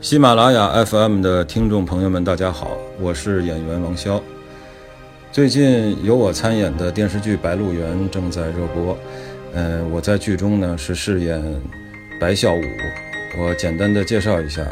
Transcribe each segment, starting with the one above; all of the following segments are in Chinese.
喜马拉雅 FM 的听众朋友们，大家好，我是演员王骁。最近由我参演的电视剧《白鹿原》正在热播，嗯，我在剧中呢是饰演白孝武。我简单的介绍一下，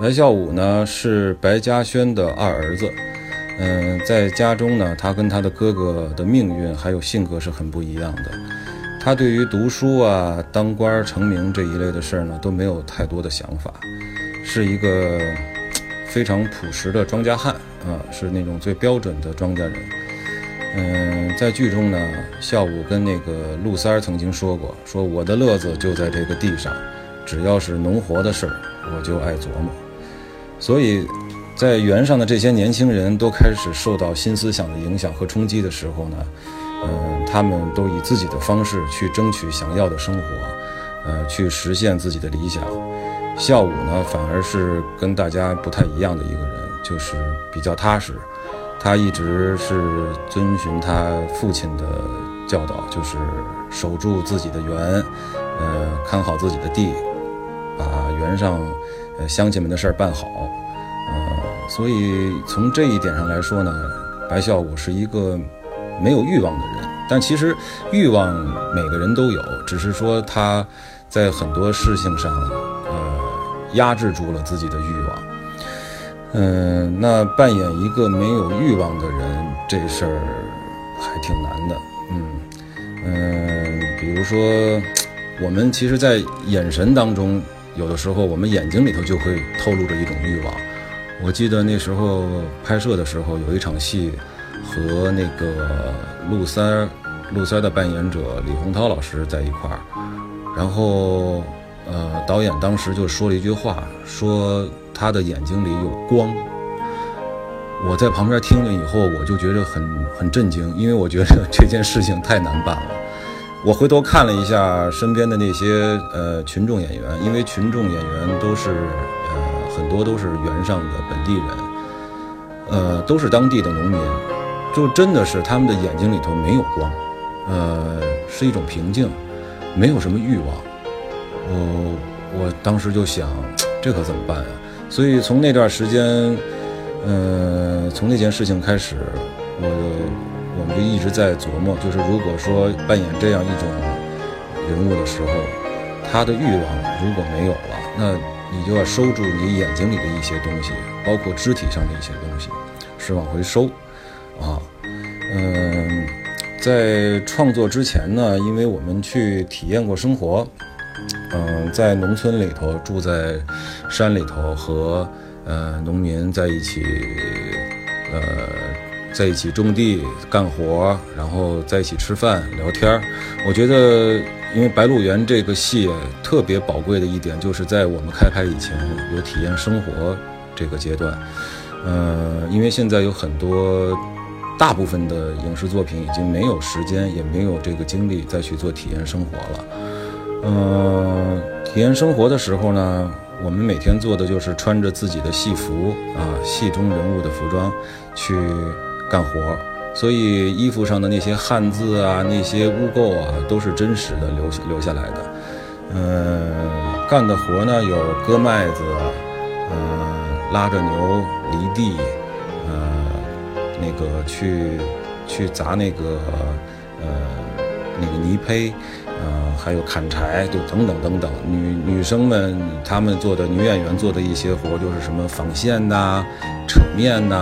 白孝武呢是白嘉轩的二儿子。嗯，在家中呢，他跟他的哥哥的命运还有性格是很不一样的。他对于读书啊、当官儿成名这一类的事儿呢，都没有太多的想法，是一个非常朴实的庄稼汉啊，是那种最标准的庄稼人。嗯，在剧中呢，孝武跟那个陆三儿曾经说过，说我的乐子就在这个地上，只要是农活的事儿，我就爱琢磨。所以。在原上的这些年轻人都开始受到新思想的影响和冲击的时候呢，嗯，他们都以自己的方式去争取想要的生活，呃，去实现自己的理想。孝武呢，反而是跟大家不太一样的一个人，就是比较踏实。他一直是遵循他父亲的教导，就是守住自己的园，呃，看好自己的地，把园上呃乡亲们的事儿办好。呃所以从这一点上来说呢，白孝武是一个没有欲望的人。但其实欲望每个人都有，只是说他在很多事情上，压制住了自己的欲望。嗯，那扮演一个没有欲望的人，这事儿还挺难的。嗯嗯，比如说，我们其实，在眼神当中，有的时候我们眼睛里头就会透露着一种欲望。我记得那时候拍摄的时候，有一场戏和那个陆三儿，陆三的扮演者李洪涛老师在一块儿，然后呃，导演当时就说了一句话，说他的眼睛里有光。我在旁边听了以后，我就觉得很很震惊，因为我觉得这件事情太难办了。我回头看了一下身边的那些呃群众演员，因为群众演员都是呃。很多都是原上的本地人，呃，都是当地的农民，就真的是他们的眼睛里头没有光，呃，是一种平静，没有什么欲望。我我当时就想，这可怎么办呀？所以从那段时间，呃，从那件事情开始，我我们就一直在琢磨，就是如果说扮演这样一种人物的时候，他的欲望如果没有了，那。你就要收住你眼睛里的一些东西，包括肢体上的一些东西，是往回收，啊，嗯，在创作之前呢，因为我们去体验过生活，嗯，在农村里头，住在山里头，和呃农民在一起，呃，在一起种地干活，然后在一起吃饭聊天我觉得。因为《白鹿原》这个戏特别宝贵的一点，就是在我们开拍以前有体验生活这个阶段。呃，因为现在有很多大部分的影视作品已经没有时间，也没有这个精力再去做体验生活了。呃，体验生活的时候呢，我们每天做的就是穿着自己的戏服啊，戏中人物的服装去干活。所以衣服上的那些汗渍啊，那些污垢啊，都是真实的留留下来的。嗯，干的活呢有割麦子，呃，拉着牛犁地，呃，那个去去砸那个呃那个泥胚，还有砍柴，就等等等等。女女生们她们做的女演员做的一些活，就是什么纺线呐、扯面呐，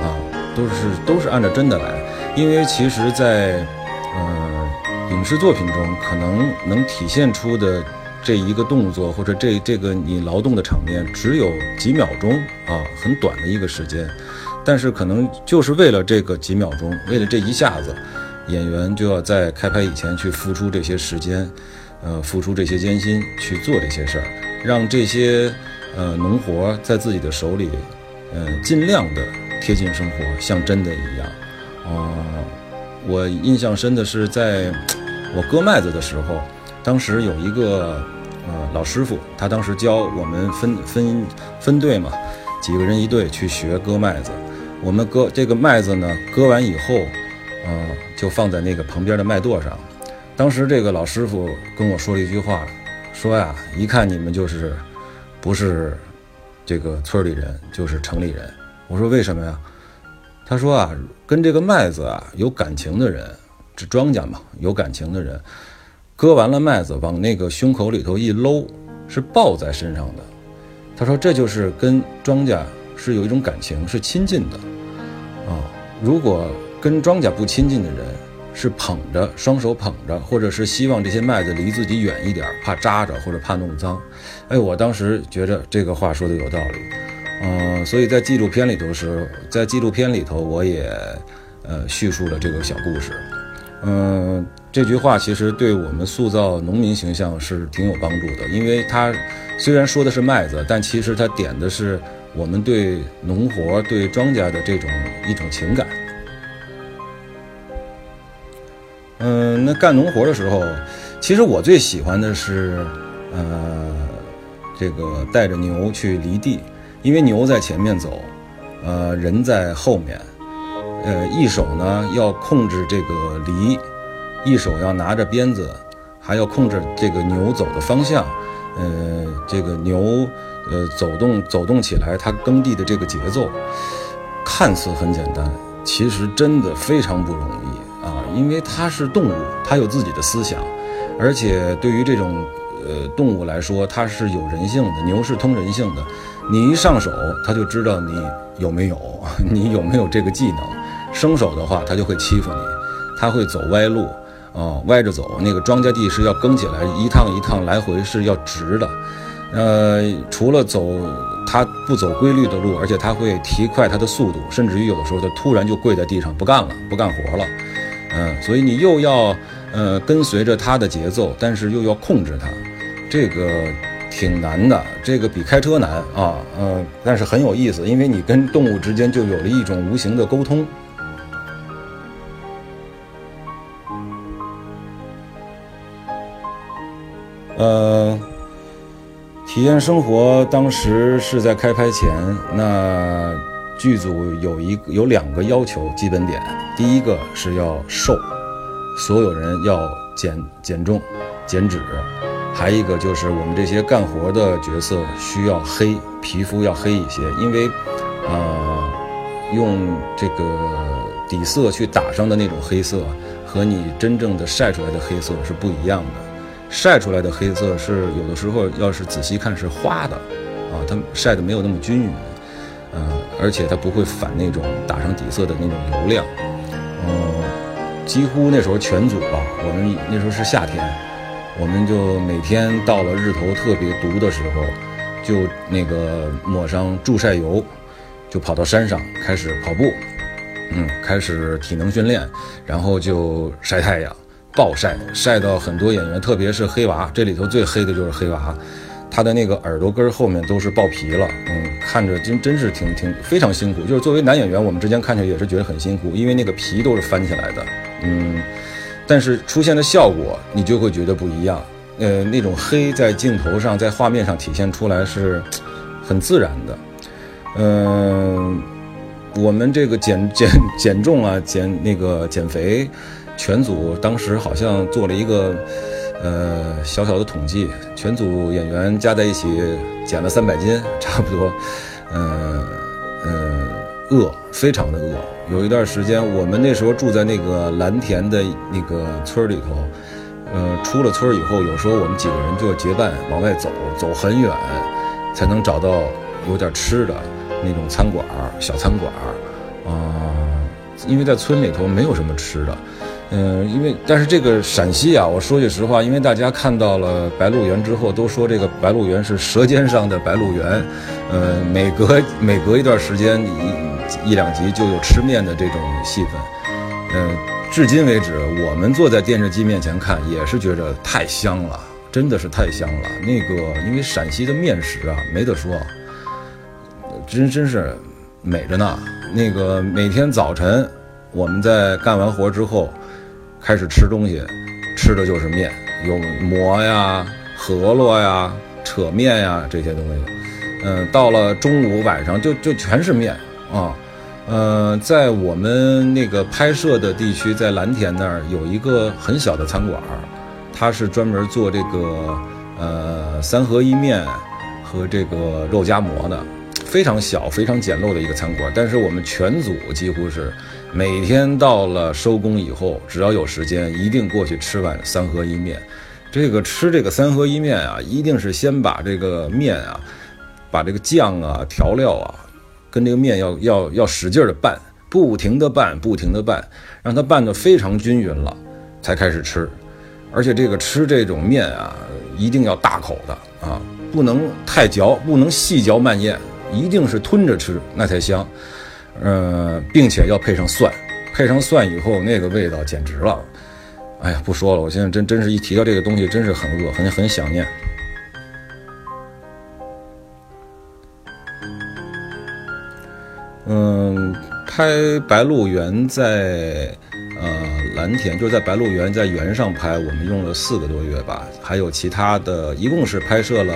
啊。都是都是按照真的来，因为其实，在呃影视作品中，可能能体现出的这一个动作或者这这个你劳动的场面，只有几秒钟啊，很短的一个时间，但是可能就是为了这个几秒钟，为了这一下子，演员就要在开拍以前去付出这些时间，呃，付出这些艰辛去做这些事儿，让这些呃农活在自己的手里，嗯，尽量的。贴近生活，像真的一样。哦，我印象深的是，在我割麦子的时候，当时有一个呃老师傅，他当时教我们分分分队嘛，几个人一队去学割麦子。我们割这个麦子呢，割完以后，呃，就放在那个旁边的麦垛上。当时这个老师傅跟我说了一句话，说呀，一看你们就是不是这个村里人就是城里人。我说为什么呀？他说啊，跟这个麦子啊有感情的人，这庄稼嘛，有感情的人，割完了麦子往那个胸口里头一搂，是抱在身上的。他说这就是跟庄稼是有一种感情，是亲近的。啊，如果跟庄稼不亲近的人，是捧着双手捧着，或者是希望这些麦子离自己远一点，怕扎着或者怕弄脏。哎，我当时觉着这个话说的有道理。嗯，所以在纪录片里头是，在纪录片里头我也呃叙述了这个小故事。嗯，这句话其实对我们塑造农民形象是挺有帮助的，因为它虽然说的是麦子，但其实它点的是我们对农活、对庄稼的这种一种情感。那干农活的时候，其实我最喜欢的是，呃，这个带着牛去犁地。因为牛在前面走，呃，人在后面，呃，一手呢要控制这个犁，一手要拿着鞭子，还要控制这个牛走的方向，呃，这个牛，呃，走动走动起来，它耕地的这个节奏，看似很简单，其实真的非常不容易啊，因为它是动物，它有自己的思想，而且对于这种呃动物来说，它是有人性的，牛是通人性的。你一上手，它就知道你有没有，你有没有这个技能。生手的话，它就会欺负你，它会走歪路，啊，歪着走。那个庄稼地是要耕起来，一趟一趟来回是要直的。呃，除了走它不走规律的路，而且它会提快它的速度，甚至于有的时候它突然就跪在地上不干了，不干活了。嗯，所以你又要呃跟随着他的节奏，但是又要控制他，这个。挺难的，这个比开车难啊，呃，但是很有意思，因为你跟动物之间就有了一种无形的沟通。呃，体验生活当时是在开拍前，那剧组有一有两个要求基本点，第一个是要瘦，所有人要减减重、减脂。还一个就是我们这些干活的角色需要黑皮肤要黑一些，因为，呃，用这个底色去打上的那种黑色，和你真正的晒出来的黑色是不一样的。晒出来的黑色是有的时候要是仔细看是花的，啊，它晒的没有那么均匀，呃，而且它不会反那种打上底色的那种油亮。几乎那时候全组吧，我们那时候是夏天。我们就每天到了日头特别毒的时候，就那个抹上助晒油，就跑到山上开始跑步，嗯，开始体能训练，然后就晒太阳，暴晒，晒到很多演员，特别是黑娃，这里头最黑的就是黑娃，他的那个耳朵根后面都是爆皮了，嗯，看着真真是挺挺非常辛苦，就是作为男演员，我们之间看起来也是觉得很辛苦，因为那个皮都是翻起来的，嗯。但是出现的效果，你就会觉得不一样。呃，那种黑在镜头上，在画面上体现出来是很自然的。嗯，我们这个减减减重啊，减那个减肥，全组当时好像做了一个呃小小的统计，全组演员加在一起减了三百斤，差不多。嗯嗯，饿，非常的饿。有一段时间，我们那时候住在那个蓝田的那个村里头，呃，出了村以后，有时候我们几个人就要结伴往外走，走很远，才能找到有点吃的那种餐馆小餐馆啊，因为在村里头没有什么吃的，嗯，因为但是这个陕西啊，我说句实话，因为大家看到了《白鹿原》之后，都说这个《白鹿原》是舌尖上的白鹿原，呃，每隔每隔一段时间你。一两集就有吃面的这种戏份，嗯，至今为止，我们坐在电视机面前看，也是觉着太香了，真的是太香了。那个，因为陕西的面食啊，没得说，真真是美着呢。那个每天早晨，我们在干完活之后，开始吃东西，吃的就是面，有馍呀、饸饹呀、扯面呀这些东西。嗯，到了中午、晚上，就就全是面。啊，呃，在我们那个拍摄的地区，在蓝田那儿有一个很小的餐馆，它是专门做这个呃三合一面和这个肉夹馍的，非常小、非常简陋的一个餐馆。但是我们全组几乎是每天到了收工以后，只要有时间，一定过去吃碗三合一面。这个吃这个三合一面啊，一定是先把这个面啊，把这个酱啊、调料啊，跟这个面要要要使劲的拌，不停的拌，不停的拌，让它拌得非常均匀了，才开始吃。而且这个吃这种面啊，一定要大口的啊，不能太嚼，不能细嚼慢咽，一定是吞着吃，那才香。呃，并且要配上蒜，配上蒜以后，那个味道简直了。哎呀，不说了，我现在真真是一提到这个东西，真是很饿，很很想念。嗯，拍《白鹿原》在呃蓝田，就是在白鹿原在原上拍，我们用了四个多月吧，还有其他的，一共是拍摄了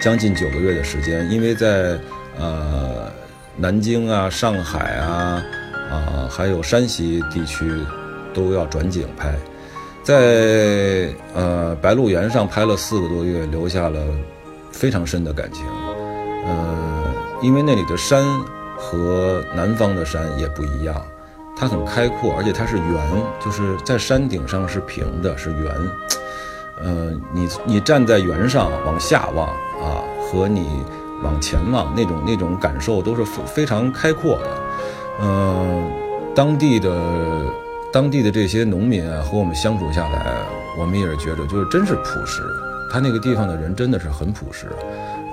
将近九个月的时间，因为在呃南京啊、上海啊啊，还有山西地区都要转景拍。在呃白鹿原上拍了四个多月，留下了非常深的感情。呃，因为那里的山和南方的山也不一样，它很开阔，而且它是圆，就是在山顶上是平的，是圆。呃，你你站在圆上往下望啊，和你往前望那种那种感受都是非非常开阔的。嗯，当地的。当地的这些农民啊，和我们相处下来，我们也是觉得，就是真是朴实。他那个地方的人真的是很朴实，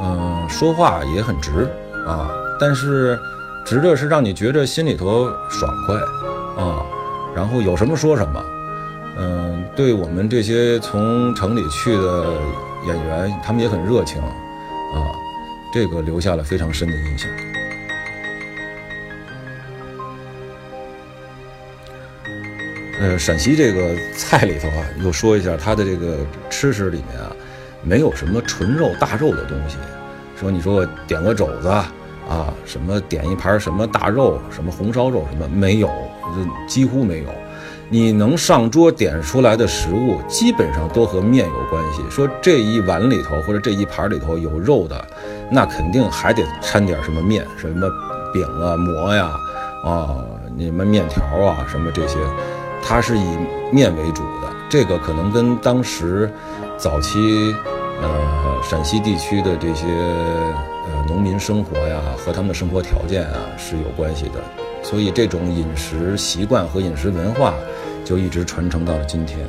嗯，说话也很直啊，但是直的是让你觉着心里头爽快啊，然后有什么说什么，嗯，对我们这些从城里去的演员，他们也很热情，这个留下了非常深的印象。呃，陕西这个菜里头啊，又说一下它的这个吃食里面啊，没有什么纯肉大肉的东西。说你说点个肘子啊，什么点一盘什么大肉，什么红烧肉什么没有，几乎没有。你能上桌点出来的食物，基本上都和面有关系。说这一碗里头或者这一盘里头有肉的，那肯定还得掺点什么面，什么饼啊、馍呀，啊，你们面条啊，什么这些。它是以面为主的，这个可能跟当时早期呃陕西地区的这些呃农民生活呀和他们的生活条件啊是有关系的，所以这种饮食习惯和饮食文化就一直传承到了今天。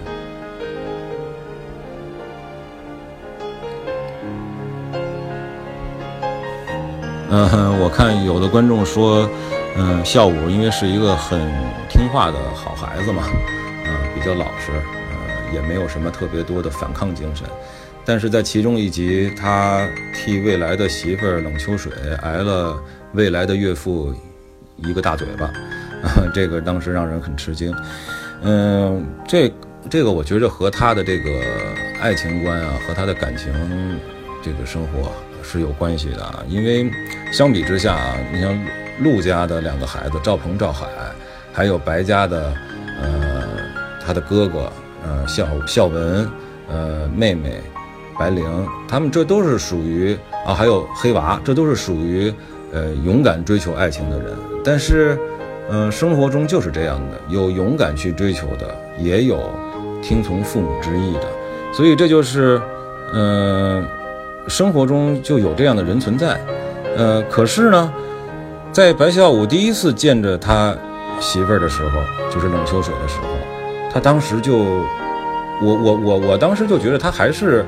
嗯，我看有的观众说。嗯，孝武因为是一个很听话的好孩子嘛，嗯，比较老实，呃，也没有什么特别多的反抗精神。但是在其中一集，他替未来的媳妇儿冷秋水挨了未来的岳父一个大嘴巴，这个当时让人很吃惊。嗯，这这个我觉着和他的这个爱情观啊，和他的感情这个生活是有关系的。因为相比之下啊，你像。陆家的两个孩子赵鹏、赵海，还有白家的，呃，他的哥哥，呃，孝孝文，呃，妹妹白灵，他们这都是属于啊，还有黑娃，这都是属于呃勇敢追求爱情的人。但是，嗯，生活中就是这样的，有勇敢去追求的，也有听从父母之意的。所以这就是，嗯，生活中就有这样的人存在。呃，可是呢。在白孝武第一次见着他媳妇儿的时候，就是冷秋水的时候，他当时就，我我我我当时就觉得他还是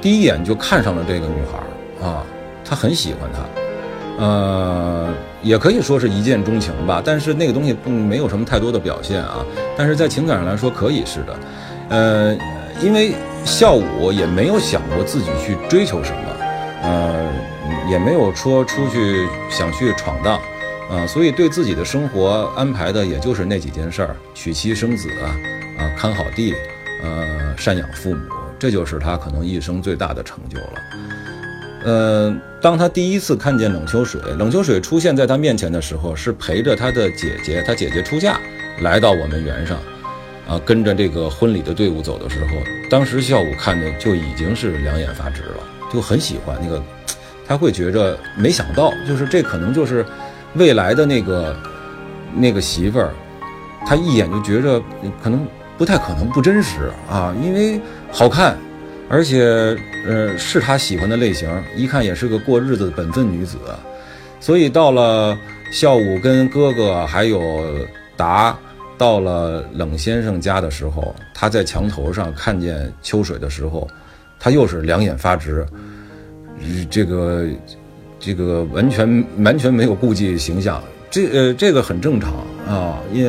第一眼就看上了这个女孩啊，他很喜欢她，呃，也可以说是一见钟情吧。但是那个东西并没有什么太多的表现啊。但是在情感上来说，可以是的，呃，因为孝武也没有想过自己去追求什么，呃。也没有说出去想去闯荡，啊，所以对自己的生活安排的也就是那几件事儿：娶妻生子啊，啊，看好地，呃，赡养父母，这就是他可能一生最大的成就了。嗯，当他第一次看见冷秋水，冷秋水出现在他面前的时候，是陪着他的姐姐，他姐姐出嫁来到我们园上，啊，跟着这个婚礼的队伍走的时候，当时孝武看的就已经是两眼发直了，就很喜欢那个。他会觉着没想到，就是这可能就是未来的那个那个媳妇儿，他一眼就觉着可能不太可能不真实啊，因为好看，而且呃是他喜欢的类型，一看也是个过日子的本分女子，所以到了孝武跟哥哥还有达到了冷先生家的时候，他在墙头上看见秋水的时候，他又是两眼发直。这个，这个完全完全没有顾忌形象，这呃这个很正常啊，也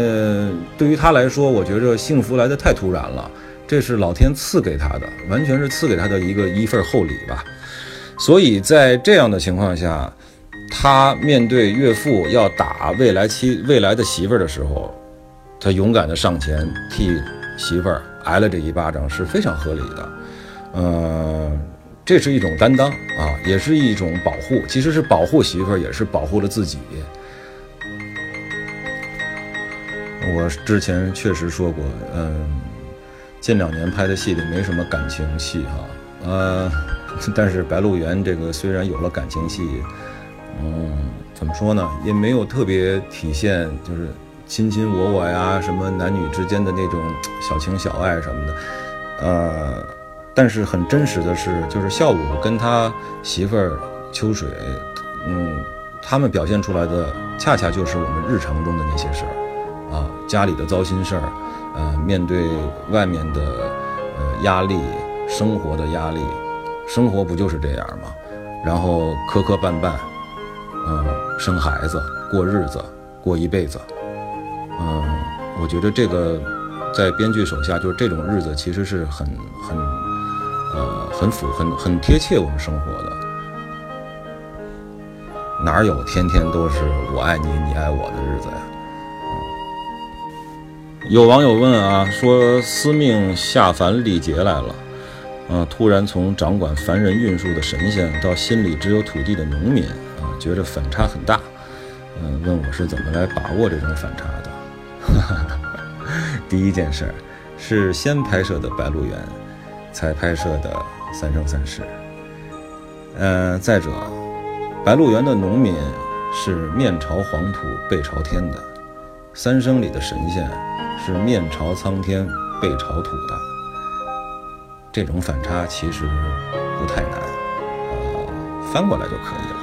对于他来说，我觉着幸福来的太突然了，这是老天赐给他的，完全是赐给他的一个一份厚礼吧。所以在这样的情况下，他面对岳父要打未来妻未来的媳妇儿的时候，他勇敢的上前替媳妇儿挨了这一巴掌，是非常合理的，嗯。这是一种担当啊，也是一种保护，其实是保护媳妇儿，也是保护了自己。我之前确实说过，嗯，近两年拍的戏里没什么感情戏哈，呃，但是《白鹿原》这个虽然有了感情戏，嗯，怎么说呢，也没有特别体现就是卿卿我我呀，什么男女之间的那种小情小爱什么的，呃。但是很真实的是，就是孝武跟他媳妇儿秋水，嗯，他们表现出来的恰恰就是我们日常中的那些事儿，啊，家里的糟心事儿，呃，面对外面的呃压力，生活的压力，生活不就是这样吗？然后磕磕绊绊，嗯，生孩子，过日子，过一辈子，嗯，我觉得这个在编剧手下，就是这种日子其实是很很。呃，很符，很很贴切我们生活的，哪有天天都是我爱你，你爱我的日子呀？有网友问啊，说司命下凡历劫来了，啊，突然从掌管凡人运输的神仙到心里只有土地的农民，啊，觉得反差很大，嗯，问我是怎么来把握这种反差的？第一件事儿是先拍摄的《白鹿原》。才拍摄的《三生三世》。嗯，再者，《白鹿原》的农民是面朝黄土背朝天的，《三生》里的神仙是面朝苍天背朝土的。这种反差其实不太难，呃，翻过来就可以了。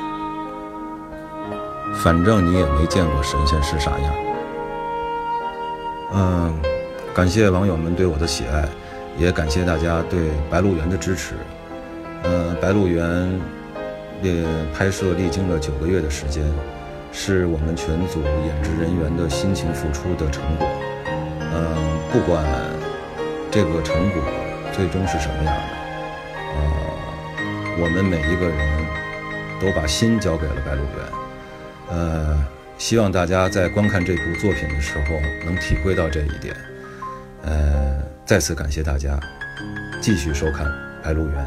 反正你也没见过神仙是啥样。嗯，感谢网友们对我的喜爱。也感谢大家对《白鹿原》的支持。呃，《白鹿原》也拍摄历经了九个月的时间，是我们全组演职人员的辛勤付出的成果。嗯，不管这个成果最终是什么样的，呃，我们每一个人都把心交给了《白鹿原》。呃，希望大家在观看这部作品的时候能体会到这一点。呃。再次感谢大家，继续收看《白鹿原》。